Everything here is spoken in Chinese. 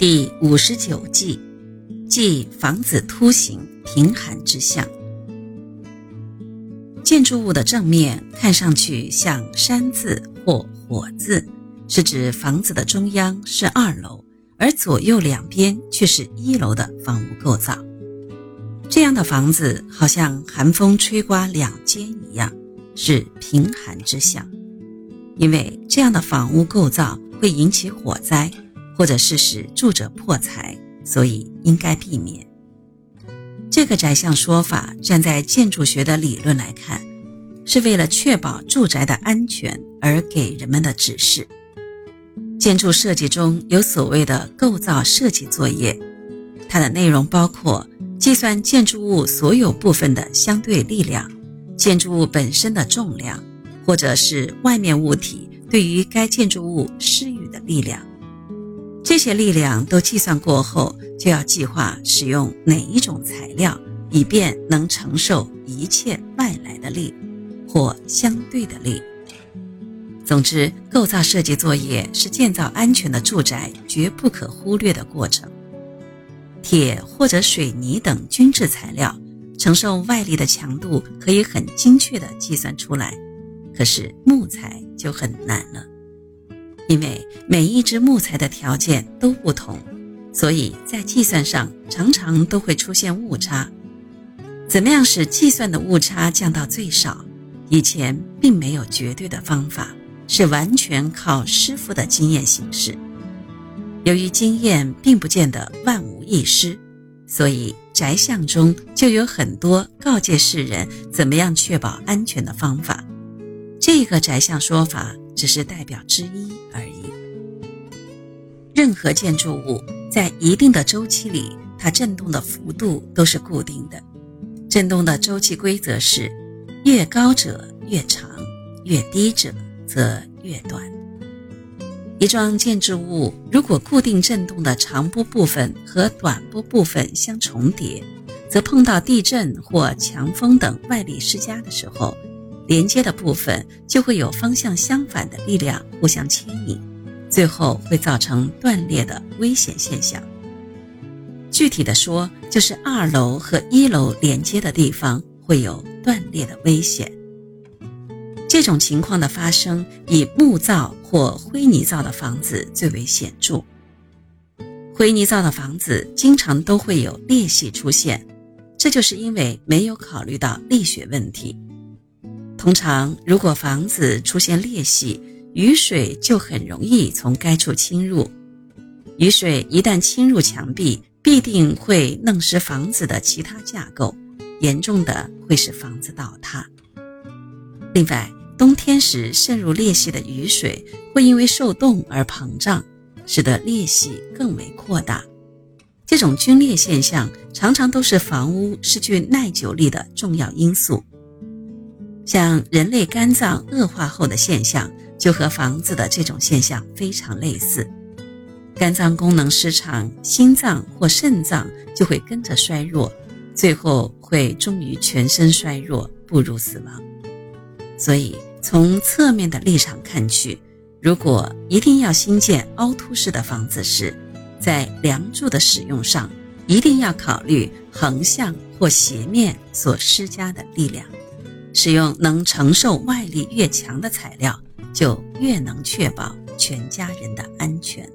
第五十九计，即房子凸形平寒之象。建筑物的正面看上去像山字或火字，是指房子的中央是二楼，而左右两边却是一楼的房屋构造。这样的房子好像寒风吹刮两间一样，是平寒之象。因为这样的房屋构造会引起火灾。或者是使住者破财，所以应该避免。这个宅相说法，站在建筑学的理论来看，是为了确保住宅的安全而给人们的指示。建筑设计中有所谓的构造设计作业，它的内容包括计算建筑物所有部分的相对力量、建筑物本身的重量，或者是外面物体对于该建筑物施予的力量。这些力量都计算过后，就要计划使用哪一种材料，以便能承受一切外来的力或相对的力。总之，构造设计作业是建造安全的住宅绝不可忽略的过程。铁或者水泥等均质材料承受外力的强度可以很精确地计算出来，可是木材就很难了。因为每一只木材的条件都不同，所以在计算上常常都会出现误差。怎么样使计算的误差降到最少？以前并没有绝对的方法，是完全靠师傅的经验行事。由于经验并不见得万无一失，所以宅相中就有很多告诫世人怎么样确保安全的方法。这个宅相说法。只是代表之一而已。任何建筑物在一定的周期里，它振动的幅度都是固定的。振动的周期规则是：越高者越长，越低者则越短。一幢建筑物如果固定振动的长波部分和短波部分相重叠，则碰到地震或强风等外力施加的时候。连接的部分就会有方向相反的力量互相牵引，最后会造成断裂的危险现象。具体的说，就是二楼和一楼连接的地方会有断裂的危险。这种情况的发生，以木造或灰泥造的房子最为显著。灰泥造的房子经常都会有裂隙出现，这就是因为没有考虑到力学问题。通常，如果房子出现裂隙，雨水就很容易从该处侵入。雨水一旦侵入墙壁，必定会弄湿房子的其他架构，严重的会使房子倒塌。另外，冬天时渗入裂隙的雨水会因为受冻而膨胀，使得裂隙更为扩大。这种龟裂现象常常都是房屋失去耐久力的重要因素。像人类肝脏恶化后的现象，就和房子的这种现象非常类似。肝脏功能失常，心脏或肾脏就会跟着衰弱，最后会终于全身衰弱，步入死亡。所以，从侧面的立场看去，如果一定要新建凹凸式的房子时，在梁柱的使用上，一定要考虑横向或斜面所施加的力量。使用能承受外力越强的材料，就越能确保全家人的安全。